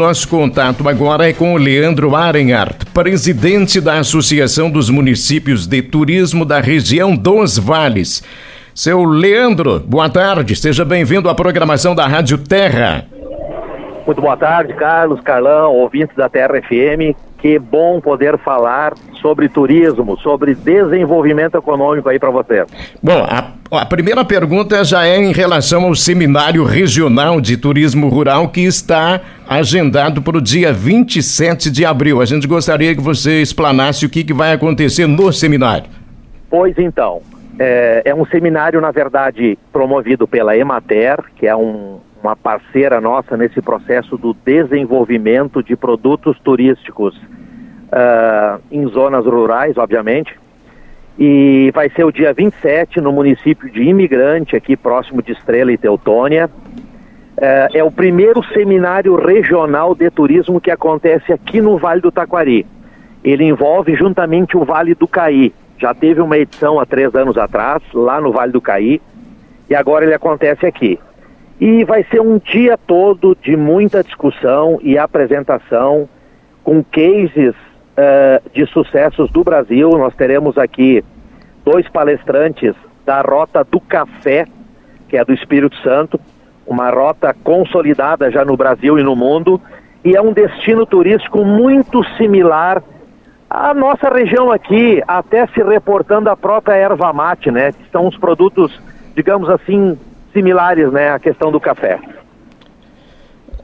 nosso contato agora é com o Leandro Arenhart, presidente da Associação dos Municípios de Turismo da região dos Vales. Seu Leandro, boa tarde, seja bem-vindo à programação da Rádio Terra. Muito boa tarde, Carlos, Carlão, ouvintes da Terra FM. Que bom poder falar sobre turismo, sobre desenvolvimento econômico aí para você. Bom, a, a, primeira pergunta já é em relação ao Seminário Regional de Turismo Rural que está agendado para o dia 27 de abril. A gente gostaria que você explanasse o que, que vai acontecer no seminário. Pois então, é, é um seminário, na verdade, promovido pela Emater, que é um, uma parceira nossa nesse processo do desenvolvimento de produtos turísticos uh, em zonas rurais, obviamente. E vai ser o dia 27 no município de Imigrante, aqui próximo de Estrela e Teutônia. Uh, é o primeiro seminário regional de turismo que acontece aqui no Vale do Taquari. Ele envolve juntamente o Vale do Caí. Já teve uma edição há três anos atrás, lá no Vale do Caí, e agora ele acontece aqui. E vai ser um dia todo de muita discussão e apresentação com cases uh, de sucessos do Brasil. Nós teremos aqui dois palestrantes da Rota do Café, que é do Espírito Santo, uma rota consolidada já no Brasil e no mundo, e é um destino turístico muito similar à nossa região aqui, até se reportando a própria erva mate, né? Que são os produtos, digamos assim, similares né, à questão do café.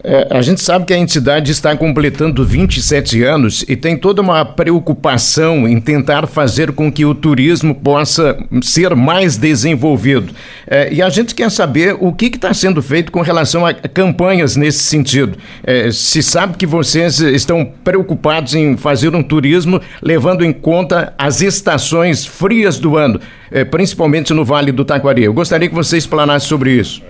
É, a gente sabe que a entidade está completando 27 anos e tem toda uma preocupação em tentar fazer com que o turismo possa ser mais desenvolvido. É, e a gente quer saber o que está sendo feito com relação a campanhas nesse sentido. É, se sabe que vocês estão preocupados em fazer um turismo levando em conta as estações frias do ano, é, principalmente no Vale do Taquari. Eu gostaria que você explanasse sobre isso.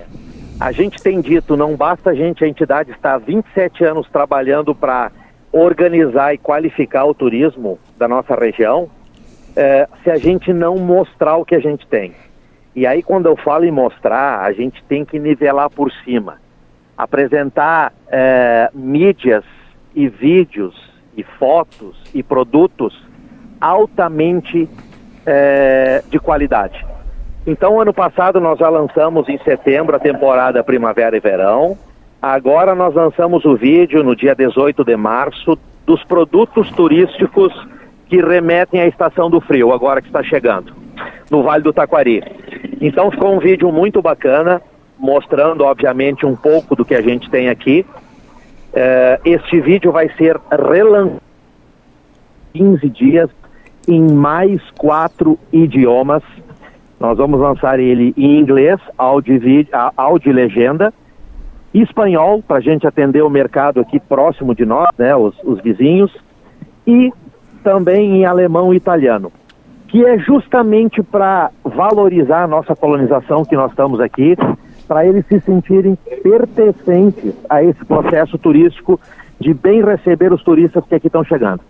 A gente tem dito, não basta a gente, a entidade estar há 27 anos trabalhando para organizar e qualificar o turismo da nossa região, é, se a gente não mostrar o que a gente tem. E aí, quando eu falo em mostrar, a gente tem que nivelar por cima. Apresentar é, mídias e vídeos e fotos e produtos altamente é, de qualidade. Então, ano passado nós já lançamos em setembro a temporada Primavera e Verão. Agora nós lançamos o vídeo no dia 18 de março dos produtos turísticos que remetem à estação do frio, agora que está chegando, no Vale do Taquari. Então ficou um vídeo muito bacana, mostrando, obviamente, um pouco do que a gente tem aqui. Uh, este vídeo vai ser relançado 15 dias em mais quatro idiomas nós vamos lançar ele em inglês, áudio, e legenda, espanhol, para a gente atender o mercado aqui próximo de nós, né, os, os vizinhos, e também em alemão e italiano, que é justamente para valorizar a nossa colonização que nós estamos aqui, para eles se sentirem pertencentes a esse processo turístico de bem receber os turistas que aqui estão chegando.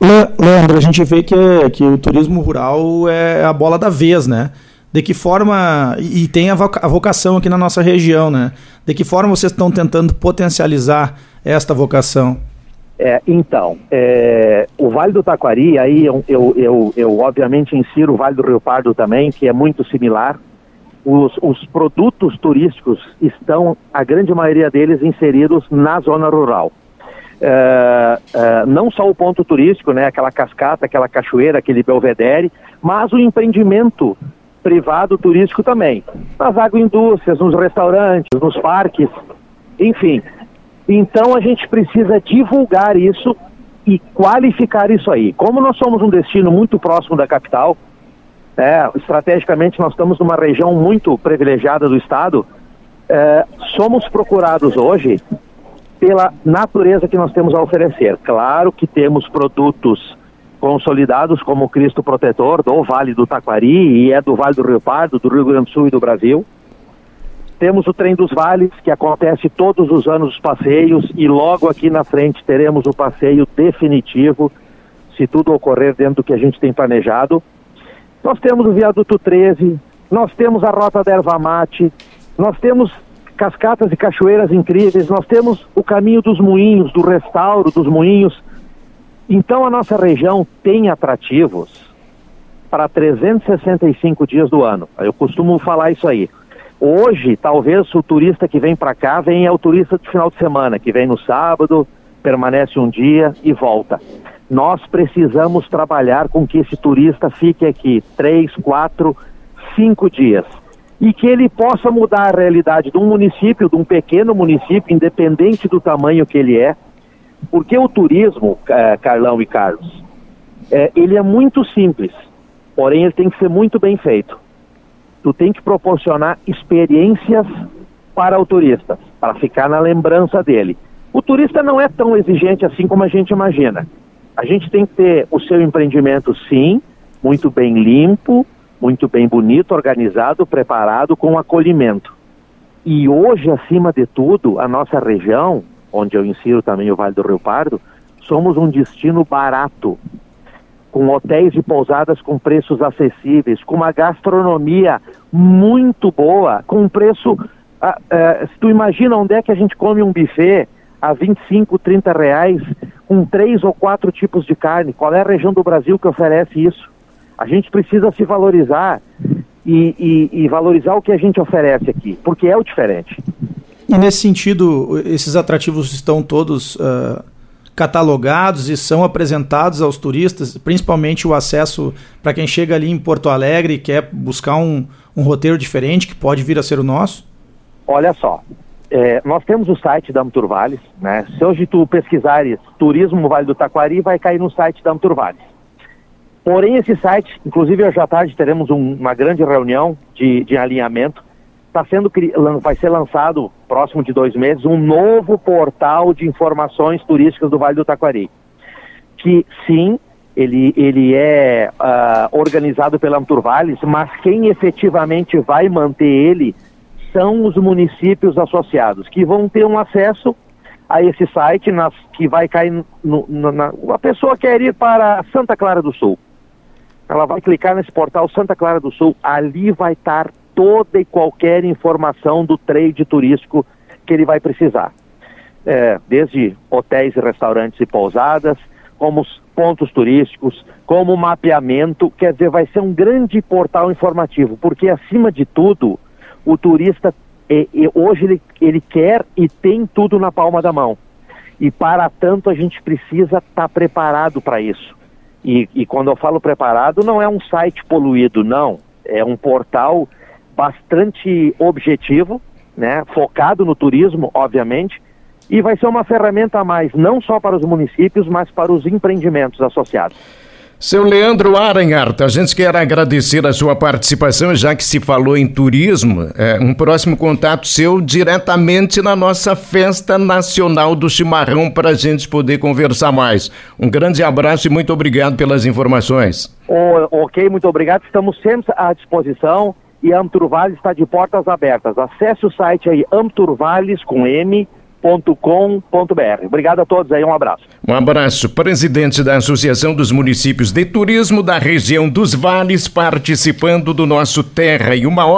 Leandro, a gente vê que, que o turismo rural é a bola da vez, né? De que forma. E tem a vocação aqui na nossa região, né? De que forma vocês estão tentando potencializar esta vocação? É, então, é, o Vale do Taquari, aí eu, eu, eu, eu, obviamente insiro o Vale do Rio Pardo também, que é muito similar. Os, os produtos turísticos estão, a grande maioria deles, inseridos na zona rural. É, é, não só o ponto turístico, né, aquela cascata, aquela cachoeira, aquele belvedere, mas o empreendimento privado turístico também. Nas agroindústrias, nos restaurantes, nos parques, enfim. Então a gente precisa divulgar isso e qualificar isso aí. Como nós somos um destino muito próximo da capital, é, estrategicamente nós estamos numa região muito privilegiada do estado, é, somos procurados hoje pela natureza que nós temos a oferecer. Claro que temos produtos consolidados como Cristo Protetor do Vale do Taquari e é do Vale do Rio Pardo, do Rio Grande do Sul e do Brasil. Temos o Trem dos Vales, que acontece todos os anos os passeios, e logo aqui na frente teremos o passeio definitivo, se tudo ocorrer dentro do que a gente tem planejado. Nós temos o Viaduto 13, nós temos a Rota da Erva Mate, nós temos cascatas e cachoeiras incríveis, nós temos o caminho dos moinhos, do restauro dos moinhos. Então a nossa região tem atrativos para 365 dias do ano. Eu costumo falar isso aí. Hoje, talvez o turista que vem para cá venha o turista de final de semana, que vem no sábado, permanece um dia e volta. Nós precisamos trabalhar com que esse turista fique aqui três, quatro, cinco dias e que ele possa mudar a realidade de um município, de um pequeno município, independente do tamanho que ele é, porque o turismo, é, Carlão e Carlos, é, ele é muito simples, porém ele tem que ser muito bem feito. Tu tem que proporcionar experiências para o turista, para ficar na lembrança dele. O turista não é tão exigente assim como a gente imagina. A gente tem que ter o seu empreendimento, sim, muito bem limpo, muito bem bonito, organizado, preparado, com acolhimento. E hoje, acima de tudo, a nossa região, onde eu insiro também o Vale do Rio Pardo, somos um destino barato, com hotéis e pousadas com preços acessíveis, com uma gastronomia muito boa, com um preço. Uh, uh, se tu imagina onde é que a gente come um buffet a 25, 30 reais, com três ou quatro tipos de carne, qual é a região do Brasil que oferece isso? A gente precisa se valorizar e, e, e valorizar o que a gente oferece aqui, porque é o diferente. E nesse sentido, esses atrativos estão todos uh, catalogados e são apresentados aos turistas, principalmente o acesso para quem chega ali em Porto Alegre e quer buscar um, um roteiro diferente que pode vir a ser o nosso? Olha só, é, nós temos o site da Amturvales, né? Se hoje tu pesquisares turismo Vale do Taquari, vai cair no site da Amturvales. Porém, esse site, inclusive hoje à tarde teremos um, uma grande reunião de, de alinhamento, está sendo vai ser lançado próximo de dois meses um novo portal de informações turísticas do Vale do Taquari, que sim ele, ele é uh, organizado pela Amturvales, mas quem efetivamente vai manter ele são os municípios associados, que vão ter um acesso a esse site nas, que vai cair no, no, na, a pessoa quer ir para Santa Clara do Sul ela vai clicar nesse portal Santa Clara do Sul, ali vai estar toda e qualquer informação do trade turístico que ele vai precisar. É, desde hotéis, restaurantes e pousadas, como os pontos turísticos, como mapeamento, quer dizer, vai ser um grande portal informativo, porque acima de tudo, o turista hoje ele, ele quer e tem tudo na palma da mão. E para tanto a gente precisa estar tá preparado para isso. E, e quando eu falo preparado, não é um site poluído, não. É um portal bastante objetivo, né, focado no turismo, obviamente, e vai ser uma ferramenta a mais, não só para os municípios, mas para os empreendimentos associados. Seu Leandro Aranhart, a gente quer agradecer a sua participação, já que se falou em turismo, é, um próximo contato seu diretamente na nossa Festa Nacional do Chimarrão para a gente poder conversar mais. Um grande abraço e muito obrigado pelas informações. Oh, ok, muito obrigado. Estamos sempre à disposição e Amturvales está de portas abertas. Acesse o site aí, Amturvales com M www.turismo.com.br. Obrigado a todos aí, um abraço. Um abraço. Presidente da Associação dos Municípios de Turismo da região dos Vales, participando do nosso Terra e uma hora.